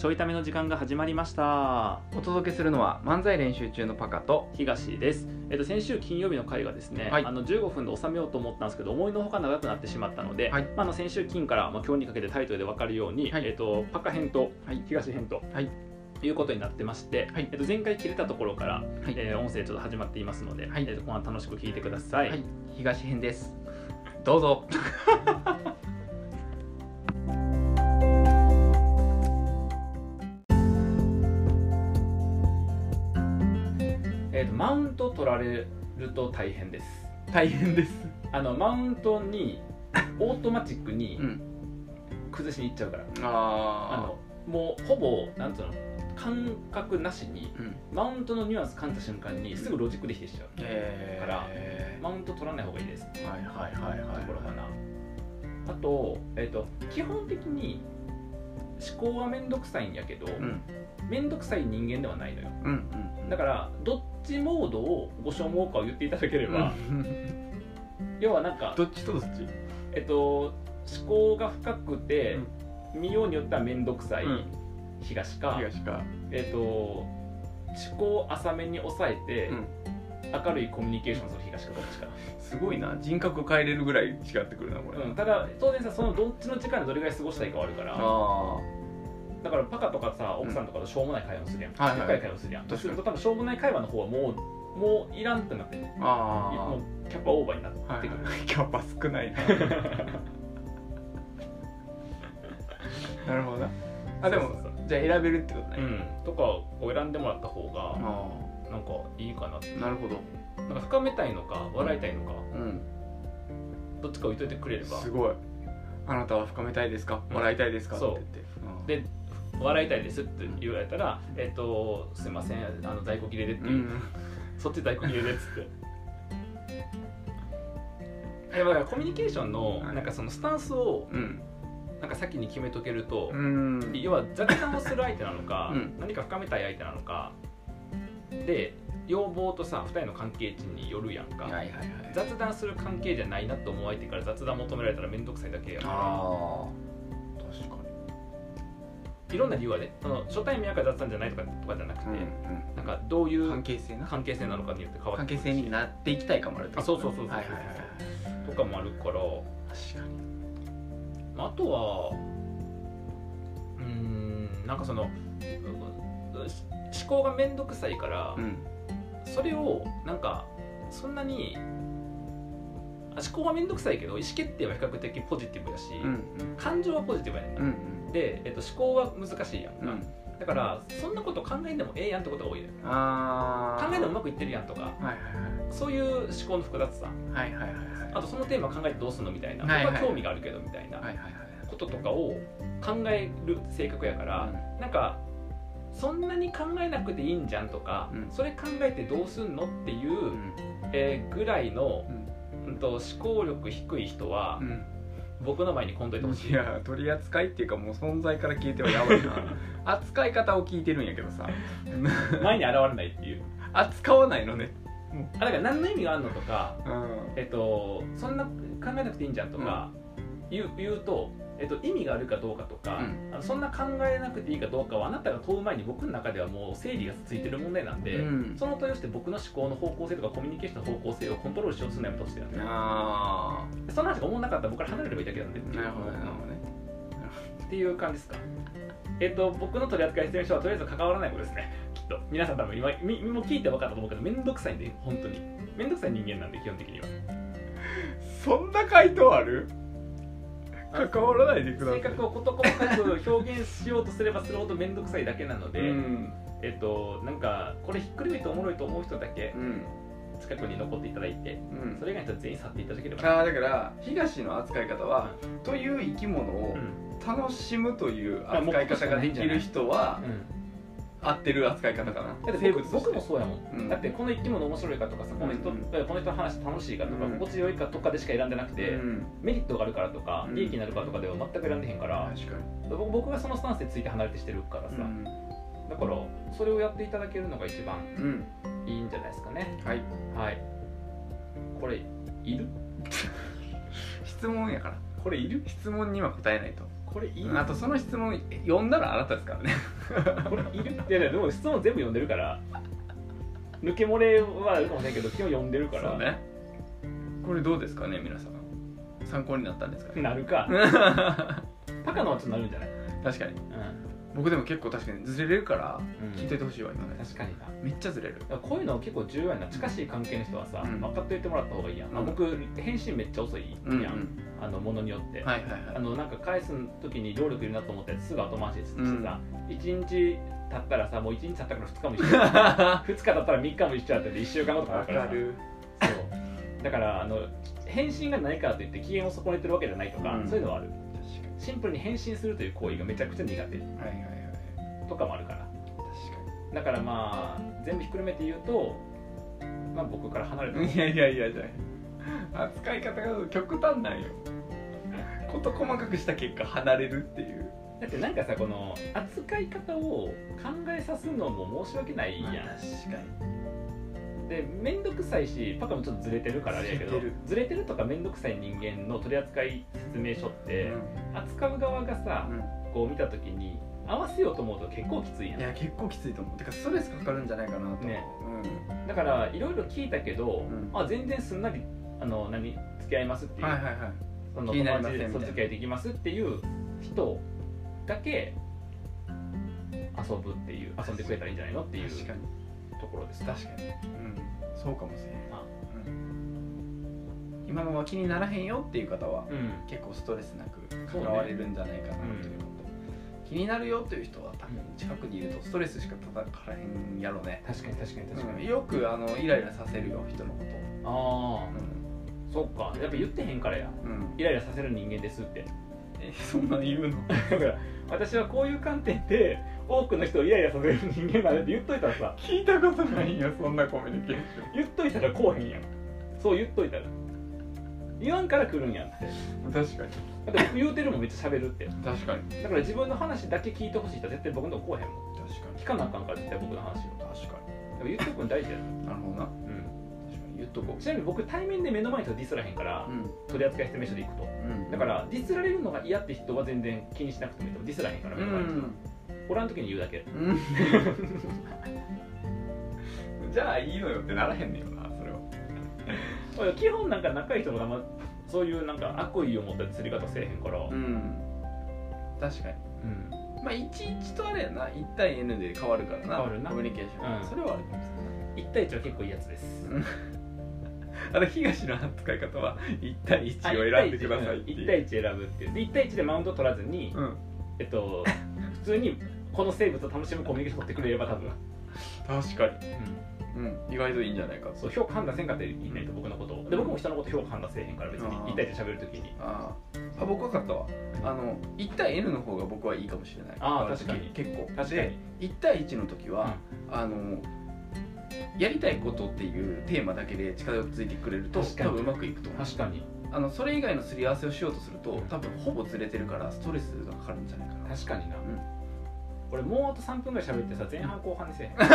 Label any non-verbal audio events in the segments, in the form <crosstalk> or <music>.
ちょいための時間が始まりました。お届けするのは漫才練習中のパカと東です、えっと、先週金曜日の回がですね、はい。あの15分で収めようと思ったんですけど思いのほか長くなってしまったので、はい。まあ、あの先週金から、まあ、今日にかけてタイトルで分かるように、はい。えっと、パカ編とはい。東編と、はい。いうことになってまして、はい。えっと、前回切れたところから、はい。えー音声ちょっと始まっていますので、はい。えっと、後楽しく聞いてください、はい。東編です。どうぞ <laughs> えっと、マウント取られると大変です。大変です。あのマウントにオートマチックにうん。崩しにいっちゃうから、ああのもうほぼなんつうの感覚なしにうん。マウントのニュアンス感じた瞬間にすぐロジックできてしちゃうえー、からマウント取らない方がいいです。とはいはいはいはいころかなあと,、えっと基本的に思考は面倒くさいんやけどうん。面倒くさい人間ではないのよ。うんうんだからどっちモードをご所望かを言っていただければ、うん。要はなんかどっちとどっち？えっと思考が深くて、見ようによっては面倒くさいうん。東か、東か。えっと思考を浅めに抑えて、うん。明るいコミュニケーションする東かどっちか、すごいな。人格変えれるぐらい違ってくるなこれ、うん、ただ当然さそのどっちの時間でどれぐらい過ごしたいかはあるから。あだからパカとかさ奥さんとかとしょうもない会話をするやん、はいはい。深い会話をするやん。確かに。そうすると多分しょうもない会話の方はもうもういらんってなってあもうキャパオーバーになってあはいくる、はい。<laughs> キャパ少ないな。<laughs> なるほどな。あでもじゃあ選べるってことね、うん、とかを選んでもらった方があなんかいいかなってあなるほど。なんか深めたいのか笑いたいのか、うん。どっちかを言っといてくれれば。すごい。あなたは深めたいですか？うん。笑いたいですか、って言って。で笑いたいですって言われたら、えっ、とすいませんあの在庫切れでっていう、うん、そっち在庫切れでっつって。<laughs> えだからコミュニケーションのはい。なんかそのスタンスをうん。なんか先に決めとけると、うん。要は雑談をする相手なのか、<laughs> うん。何か深めたい相手なのかで要望とさ2人の関係値によるやんか、雑談する関係じゃないなと思う相手から雑談求められたら面倒くさいだけやからいろんな理由はね。その初対面やから雑談じゃないとかとかじゃなくて、に、なんかどういう関係性な？関係性なのかによって変わっ関てくるし。係性になっていきたいかもあるあそうそうそうそうはいはいとかもあるから。確かに。まああとはうーんなんかそのうう思考が面倒くさいから、うん。それをなんかそんなにあ思考は面倒くさいけど意思決定は比較的ポジティブだし、うん感情はポジティブやねん。な、うんで、えっと、思考は難しいやんか、うん。だからそんなこと考えんでもええやんってことが多いああ考えんでもうまくいってるやんとか。はいはいそういう思考の複雑さ。はいはいはいはい。あとそのテーマ考えてどうすんのみたいな、はいはい。僕は興味があるけどみたいな。はいはいはいこととかを考える性格やから、なんかそんなに考えなくていいんじゃんとか、うん。それ考えてどうすんのっていう、うん。えーぐらいの、うん。うん、と思考力低い人は、うん僕の前に来んといてほしい。いや取り扱いっていうかもう存在から消えてはやばいな。<laughs> 扱い方を聞いてるんやけどさ。前に現れないっていう。扱わないのね。あだから何の意味があるのとか、うん。えっと、そんな考えなくていいんじゃんとか言う,、言うと、えっと、意味があるかどうかとか、うん。あのそんな考えなくていいかどうかはあなたが問う前に僕の中ではもう整理がついてる問題なんで、うん。その問いをして僕の思考の方向性とかコミュニケーションの方向性をコントロールしようとするのやめてほしいなんであその話が思わなかったら僕から離れればいいだけなんであなるほどねなるほどねっていう感じですか。えっと僕の取り扱い説明書はとりあえず関わらないことですね。きっと。皆さん多分今みも聞いて分かったと思うけど面倒くさいんで本当に。面倒くさい人間なんで基本的には。<laughs> そんな回答ある？関わらないでください。性格を事細かく表現しようとすればするほど面倒くさいだけなので、うん。えっとなんかこれひっくるめておもろいと思う人だけうん。近くに残っていただいてうん。それ以外の人は全員去っていただければ。ああだから東の扱い方はという生き物をうん。楽しむという扱い方ができる人はうん合ってる扱い方かな。だって僕生物僕もそうやもん、うん。だってこの生き物面白いかとかさこの人,、うんこの人の話楽しいかとか、うん。心地よいかとかでしか選んでなくて、うん。メリットがあるからとかうん。利益になるからとかでは全く選んでへんから、確か僕僕がそのスタンスでついて離れてしてるからさ、にだからそれをやっていただけるのが一番うん。いいんじゃないですかね。はい。はい。これいる？<laughs> 質問やから。これいる？質問には答えないと。これいる？あとその質問読んだらあなたですからねこれいるいやいやでも質問全部読んでるから。抜け漏れはあるかもしれんけど基本読んでるから。そうね。これどうですかね皆さん参考になったんですかね。なるか。パカのはちょっとなるんじゃない？確かに。う僕でも結構確かにずれれるからん、聞いといてほしいわ今ね確かにな。めっちゃずれる。こういうの結構重要やな。近しい関係の人はさ、うん。分かっておいてもらった方がいいやん、まあ、うん。僕返信めっちゃ遅いやん、うんうんあのものによって、はいはいあはい。のなんか返す時に労力いるなと思ったやつすぐ後回しにしてさ、1日経ったらさもう1日経ったから2日も一緒2日経ったら3日も一緒やって <laughs> て1週間後とかあわるからる。そう。だからあの返信がないからといって機嫌を損ねてるわけじゃないとか、うん。そういうのはある。シンプルに返信するという行為がめちゃくちゃ苦手。はいはいはい。とかもあるから。確だからまあ全部ひっくるめて言うとまあ僕から離れたいやいやいやじゃあ扱い方が極端なんよ。事細かくした結果離れるっていう。だってなんかさこの扱い方を考えさすのも申し訳ないやん、確かに。で面倒くさいしパカもちょっとずれてるからあれやけどずれてる。とか面倒くさい人間の取扱説明書って、扱う側がさ、うこう見た時に合わせようと思うと結構きついやんん。いや結構きついと思う。てかストレスかかるんじゃないかなと。ね。うん。だからいろいろ聞いたけど、うん。あ全然すんなりあの何付き合いますっていう、はいはいはい。その友達で付き合いできますっていう人だけ遊ぶっていう遊んでくれたらいいんじゃないのっていうところです確かに。うん。そうかもしれん。あ。うん。今のは気にならへんよっていう方はうん。結構ストレスなく関われるんじゃないかなということ。気になるよっていう人は多分近くにいるとストレスしか叩かれへんやろね。確かに確かに確かに、うん。よくあのイライラさせるよ人のことそっかやっぱ言ってへんからや。うん、うん、イライラさせる人間ですって。えそんなん言うの？だから私はこういう観点で多くの人をイライラさせる人間なんだって言っといたらさ。聞いたことないよそんなコミュニケーシ言っといたらこうへんやん。そう言っといたら。言わんから来るんやんって。ョン確かに。だって僕言うてるもんめっちゃ喋るって。確かに。だから自分の話だけ聞いてほしい人は絶対僕のとこ来おへんもん。確か聞かなあかんから絶対僕の話を。に確かでも言っとくの大事やになるほどな言っとこちなみに僕対面で目の前の人ディスらへんからううん。取扱説明書で行くと。うん。だからディスられるのが嫌って人は全然気にしなくてもいいとディスらへんからう目の前の人は。んおらん時に言うだけ。うん。<laughs> じゃあいいのよってならへんねんよなそれは。俺基本なんか仲いい人があんまそういうなんか悪意を持った釣り方せえへんから。うん。確かに。うん。まあ11とあれやな。1対 N で変わるからな。変わるな。コミュニケーション、うん。それはあるかもし1対1は結構いいやつです。れないあの東の扱い方は1対1を選んでくださいっていう。1対1選ぶっていう。で1対1でマウント取らずに、うん。えっと普通にこの生物を楽しむコミュニケーション取ってくれれば多分、確かに。うん。意外といいんじゃないか。そう評価判断せんかったらいいないと僕のことを。で僕も人のこと評価判断せえへんから別にあー。1対1で喋るときに。あー。あ僕分かったわ。あの1対 N の方が僕はいいかもしれない。あー変わる時確かに。結構。確かに。で1対1の時は、あのやりたいことっていうテーマだけで近づいてくれると多分うまくいくと思う。確かに。あのそれ以外のすり合わせをしようとするとうん多分ほぼずれてるからストレスがかかるんじゃないかな。確かにな、ん。俺もうあと3分ぐらい喋ってさ <laughs> 前半後半にせえへん。確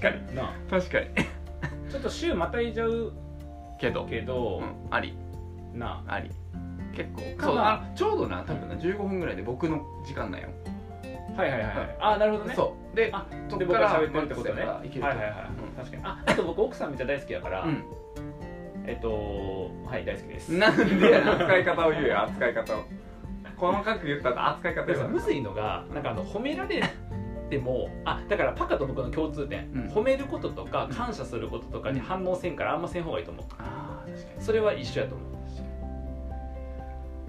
かに。なあ。確かに。ちょっと週またいじゃうけど。けど、うん、あり。なあ。あり。結構。かそうまああちょうどな多分な。15分ぐらいで僕の時間なんよ、はいはいはい、はい。はい、あなるほどね。そうであそでっから僕が喋ってるってことね。はいはいはい、確かに。ああと僕奥さんめっちゃ大好きだから、うん。えっとはい大好きです。なんで扱い方を言うよ扱い方を。細かく言ったら扱い方むずいのがなんかあの褒められてもあだからパカと僕の共通点、うん。褒めることとか感謝することとかに反応せんからあんません方がいいと思う。ああ確かに。それは一緒やと思う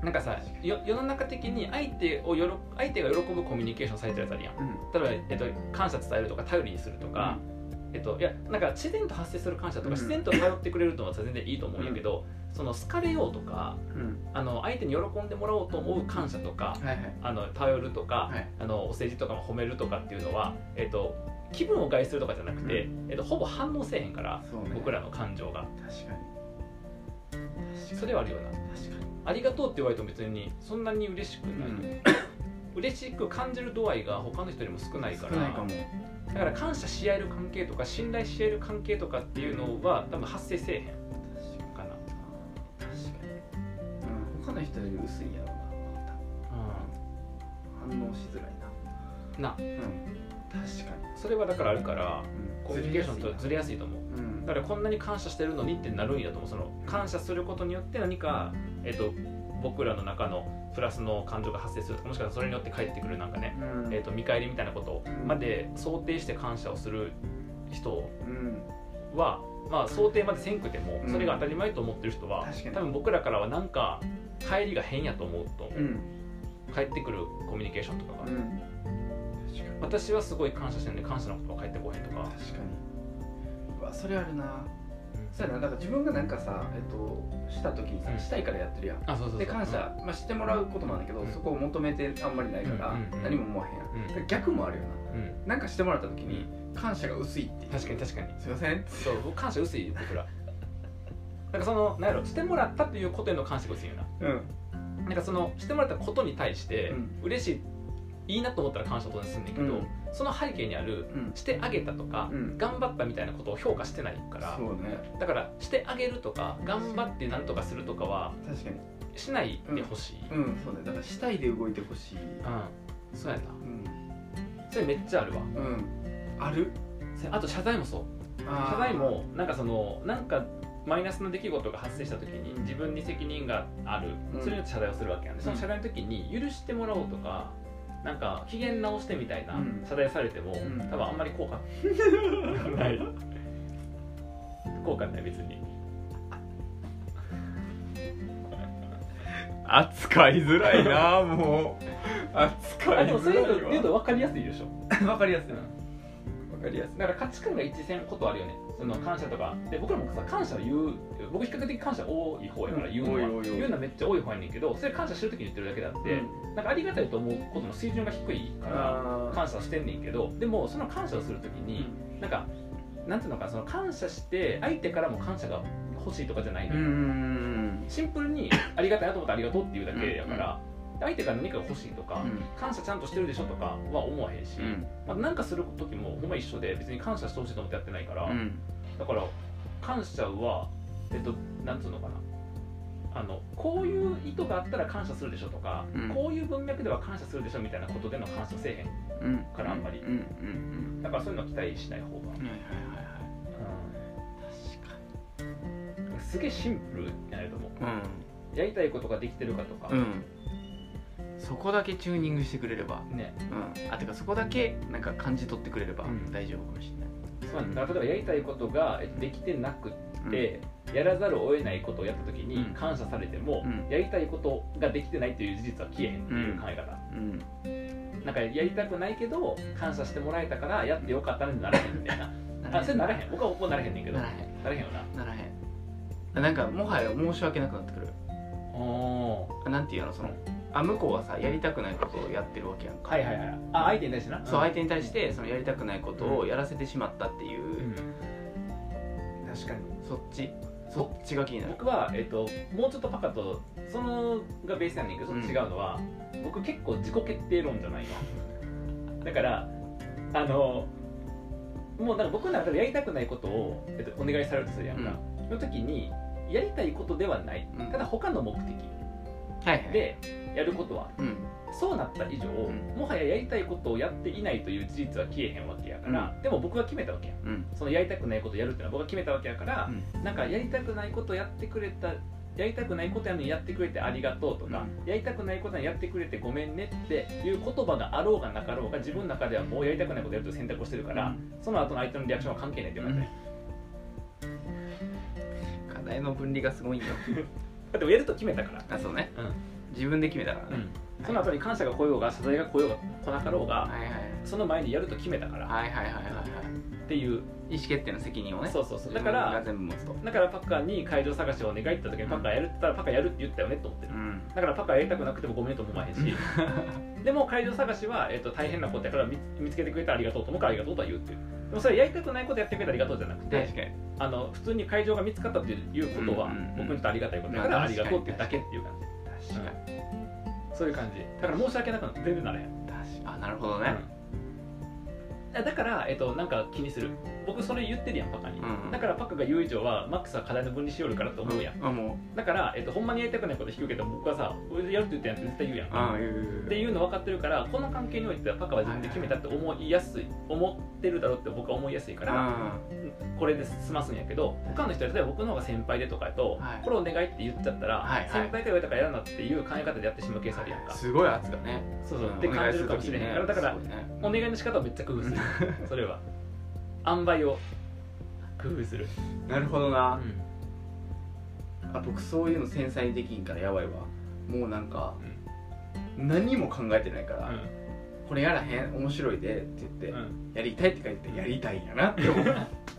なんかさよ世の中的に相手をよろ相手が喜ぶコミュニケーションされてるやつあるやん。うん。例えば、えっと、感謝伝えるとか頼りにするとか、えっと、いやなんか自然と発生する感謝とか、うん自然と頼ってくれるのは全然いいと思うんやけど、その好かれようとかうん。あの相手に喜んでもらおうと思う感謝とかはいはいあの頼るとか、はい。あのお世辞とかも褒めるとかっていうのは、えっと、気分を害するとかじゃなくて、えっと、ほぼ反応せえへんからね。僕らの感情が。確かに。それはあるよな。確かにありがとうって言われても別にそんなに嬉しくない、うん。<coughs> 嬉しく感じる度合いが他の人よりも少ないから。少ないかも。だから感謝し合える関係とか信頼し合える関係とかっていうのは多分発生せえへんかな。確かに。の人より薄いんやろうな反応しづらいな。な。うん。確かそれはだからあるからにコミュニケーションとずれやすいと思う。うんだからこんなに感謝してるのにってなるんやと思う。その感謝することによって何か、えっと僕らの中のプラスの感情が発生するとかもしかしたらそれによって返ってくるなんかね、うん。えっと見返りみたいなことまで想定して感謝をする人うん。は、まあ、想定までせんくてもうん。それが当たり前と思ってる人は、多分僕らからはなんか帰りが変やと思うと思う、うん。帰ってくるコミュニケーションとかが、私はすごい感謝してるのに感謝の言葉返ってこへんとか、確かにうわそれあるな。そうやなだから自分がなんかさえっとした時にさ、うん。したいからやってるやん。あそうそうそう。で感謝、まあ、してもらうこともあるんだけど、うん。そこを求めてあんまりないから、うんうんうん。何も思わへんやん、うん。だから逆もあるようんうん。ななんかしてもらった時に感謝が薄いっていう。確かに確かに。すいません。そう僕感謝薄いよ僕ら。<laughs> なんかそのなんやろしてもらったっていうことへの感謝が薄いよな。うん。なんかそのしてもらったことに対してうん。嬉しいいいなと思ったら感謝を当然すんねんけど、うんその背景にあるうん。してあげたとか、うん。頑張ったみたいなことを評価してないからそうね。だからしてあげるとか頑張ってなんとかするとかは確かに。しないでほしい、うん。うんそうね。だからしたいで動いてほしい。そうやな。うん、それめっちゃあるわ。うん、ある？せあと謝罪もそう。謝罪もなんかそのなんかマイナスの出来事が発生した時にうん。自分に責任がある、うん。それによって謝罪をするわけやん。でその謝罪の時に許してもらおうとかなんか機嫌直してみたいなうん。謝罪されても、ん。多分あんまり効果 <laughs> ない。効果ない別に。<laughs> 扱いづらいなもう。扱いあでもそれづらいわ言うと分かりやすいでしょ、<laughs> わかりやすいうんわかりやすい。だから価値観が一致せんことあるよねその感謝とか。で僕らもさ感謝を言う僕比較的感謝多い方やからうん言うのは、多い多い多い。言うのはめっちゃ多い方やねんけどそれ感謝してる時に言ってるだけであって、なんかありがたいと思うことの水準が低いから感謝してんねんけどでもその感謝をする時になんかなんていうのかなその感謝して相手からも感謝が欲しいとかじゃないのシンプルにありがたいなと思ったらありがとうっていうだけやから、相手から何かが欲しいとか、感謝ちゃんとしてるでしょとかは思わへんし、うん。まあ、なんかする時もほんま一緒で別に感謝してほしいと思ってやってないから、うん。だから感謝はえっとなんつうのかな。あのこういう意図があったら感謝するでしょとか、うん。こういう文脈では感謝するでしょみたいなことでの感謝せえへんうん。からあんまり。うん。うん。だからそういうのは期待しない方が、うんはいはいはいはい。うん。すげえシンプルやないと思う。確かやりたいことができてるかとか、にうんそこだけチューニングしてくれれば。ね。うん。あてかそこだけなんか感じ取ってくれればうん。大丈夫かもしれない。そうなんだ。例えばやりたいことがえっとできてなくって、やらざるを得ないことをやった時にうん。感謝されても、うん。やりたいことができてないという事実は消えへんっていう考え方、うん。なんかやりたくないけど感謝してもらえたからやってよかったねにならへんみたいな。<laughs> あそれならへん。僕はもうならへんねんけど。ならへん。ならへんよな。ならへん。なんかもはや申し訳なくなってくる。おー。なんていうのそのあ向こうはさやりたくないことをやってるわけやんか。はいはいはい。あ相手に対してな？そう相手に対してそのやりたくないことをやらせてしまったっていう、うん。確かに。そっち？そっちが気になる。僕は、えっと、もうちょっとパカとそのがベースやねんけど違うのは、僕結構自己決定論じゃないの <laughs> だからあのもうなんか僕の中でやりたくないことを、えっと、お願いされるとするやんか、の時にやりたいことではない。うん。ただ他の目的。はいはい。でやることは。うん。そうなった以上、ん。もはややりたいことをやっていないという事実は消えへんわけやから、でも僕が決めたわけやん。うん。そのやりたくないことをやるっていうのは僕が決めたわけやから、うん。なんかやりたくないことやってくれたやりたくないことやのにやってくれてありがとうとか、うやりたくないことにやってくれてごめんねっていう言葉があろうがなかろうが自分の中ではもうやりたくないことやるという選択をしてるから、その後の相手のリアクションは関係ないっていう感じ、課題の分離がすごいんよ。<laughs> だってやると決めたから、あそうね。うん自分で決めたからね、その後に感謝が来ようが謝罪が来ようが来なかろうが、はいはい。その前にやると決めたから。はいはいはいはいはい。っていう、意思決定の責任をねそうそうそう。だから全部持つと。だからパッカーに会場探しをお願いって言った時にパッカーやるって言ったらパッカーやるって言ったよねと思ってる。うん。だからパッカーやりたくなくてもごめんとも思わへん。しでも会場探しは、えっと大変なことやから見見つけてくれてありがとうと思うからありがとうとは言うっていう。でもそれやりたくないことやってくれてありがとうじゃなくて確かに。あの普通に会場が見つかったっていうことは、うんうんうん。僕にとってありがたいことだからまあありがとうっていうだけっていう感じ確かにそういう感じ。だから申し訳なくなって全然ならへん、あなるほどね、うんだから、えっと、なんか気にする。僕それ言ってるやんパカに、うんだからパカが言う以上はマックスは課題の分離しよるからと思うやん、あもだから、えっと、ほんまにやりたくないこと引くけど僕はさ俺やるって言ったやんって絶対言うやん。うああいう。っていうの分かってるからこの関係においてはパカは自分で決めたって思いやすい思ってるだろうって僕は思いやすいからあこれで済ますんやけど他の人は例えば僕の方が先輩でとかやと、はい。これお願いって言っちゃったら、はいはい。先輩から言われたからやるなっていう考え方でやってしまうケースあるやんか、すごい圧がね。そうそう、んって感じるかもしれへんからだからお願いの仕方をめっちゃ工夫する <laughs> それは。塩梅を工夫する、なるほどうな、んあ僕そういうの繊細にできんからやばいわ。もうなんか、何も考えてないから、これやらへん面白いでって言って、うん。うんやりたいって書いてやりたいんやなって思う <laughs>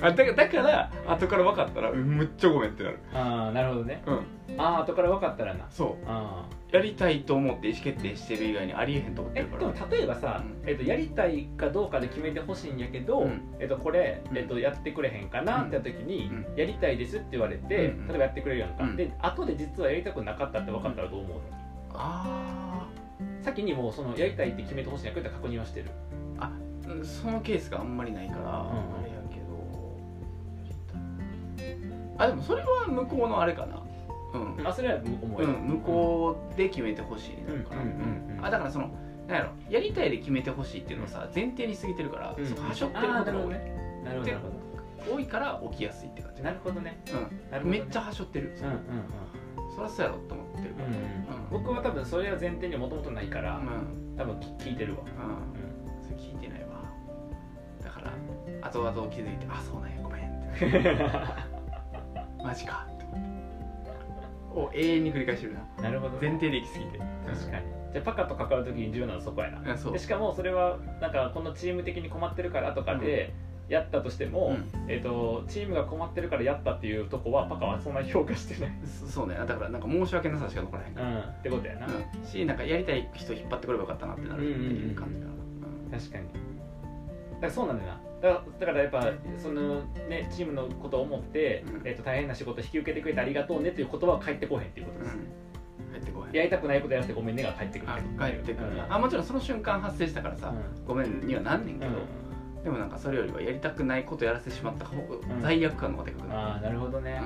あだからだから後から分かったらうんむっちゃごめんってなる。ああなるほどね。うん。ああ後から分かったらな。そう。あやりたいと思って意思決定してる以外にありえへんと思ってえるから。でも例えばさ、うん。えっと、やりたいかどうかで決めてほしいんやけど、うん。えっと、これ、うん。えっと、やってくれへんかなって時に、うん。やりたいですって言われて、うん。例えばやってくれるやんか、うん。で後で実はやりたくなかったって分かったらどう思うの、あ先にもうそのやりたいって決めてほしいんやけど確認はしてる。あうんそのケースがあんまりないから、んあれやあでもそれは向こうのあれかな。うん、あそれは思うよ、うん、向こうで決めてほしいなのかな、うん。うん。うん。うん。あだからそのなんやろやりたいで決めてほしいっていうのはさ前提に過ぎてるから、うん。そうはしょってるあことなるほどね。なるほどなるほ多いから起きやすいって感じ。どなるほどね。なるうん、ほどね。めっちゃはしょってる、うんうんそりゃそうやろと思ってるかうん、うん、僕は多分それは前提にもともとないから、らうん、多分聞いてるわ、うん。それ聞いてないわ。だから後々気づいてあそうなんやごめんって <laughs> マジか。ってを永遠に繰り返してるな。なるほど。前提で行き過ぎて。確かに。じゃあパカと関わる時に重要なのはそこやな。でしかもそれはなんかこのチーム的に困ってるからとかでやったとしても、うん。えー、とチームが困ってるからやったっていうとこはパカはそんなに評価してない、そそうね。だからなんか申し訳なさしか残らへんから、うん、ってことやな、うん、しなんかやりたい人引っ張ってこればよかったなってなるっていう感じかな、確かに。だからそうなんだよなだからやっぱそのねチームのことを思って、うん。えー、と大変な仕事引き受けてくれてありがとうねっていう言葉は返ってこへんっていうことです、うん。入ってこへん。やりたくないことやらせてごめんねが返ってくるあ帰ってくるな、うん。あもちろんその瞬間発生したからさ、ごめんにはなんねんけど、でもなんかそれよりはやりたくないことやらせてしまった方がん。罪悪感の方がでかくうんなる、ああなるほどね、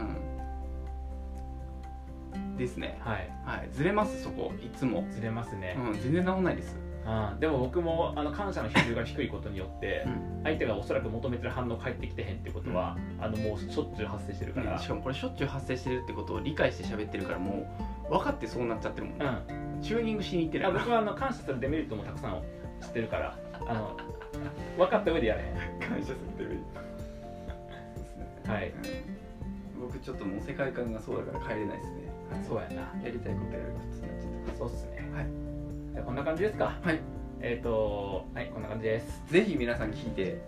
うん。ですね。はい。はい。ずれます？そこ。いつも、ずれますね、うん、全然治んないです、あーでも僕もあの感謝の比重が低いことによってうん。相手がおそらく求めてる反応返ってきてへんってことは、あのもうしょっちゅう発生してるから、しかもこれしょっちゅう発生してるってことを理解して喋ってるからもう分かってそうなっちゃってるもんね、うん。チューニングしに行ってるあ僕はあの感謝するデメリットもたくさん知ってるからあの分かった上でやれ。<laughs> 感謝するレベルはいうん僕ちょっともう世界観がそうだから帰れないですね、そうやな。やりたいことやることになっちゃっそうっすねゃあこんな感じですか。たはい。えっ、とはいこんな感じです。ぜひ皆さん聞いて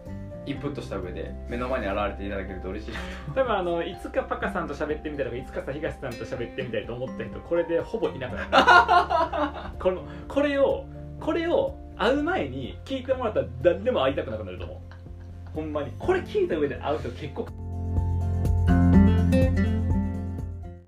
インプットした上で目の前に現れていただけると嬉しい。<laughs> 多分あのいつかパカさんと喋ってみたいとかいつかさ東さんと喋ってみたいと思った人これでほぼいなくなる。<laughs> このこれをこれを会う前に聞いてもらったら誰でも会いたくなくなると思う。ほんまに。これ聞いた上で会う人結構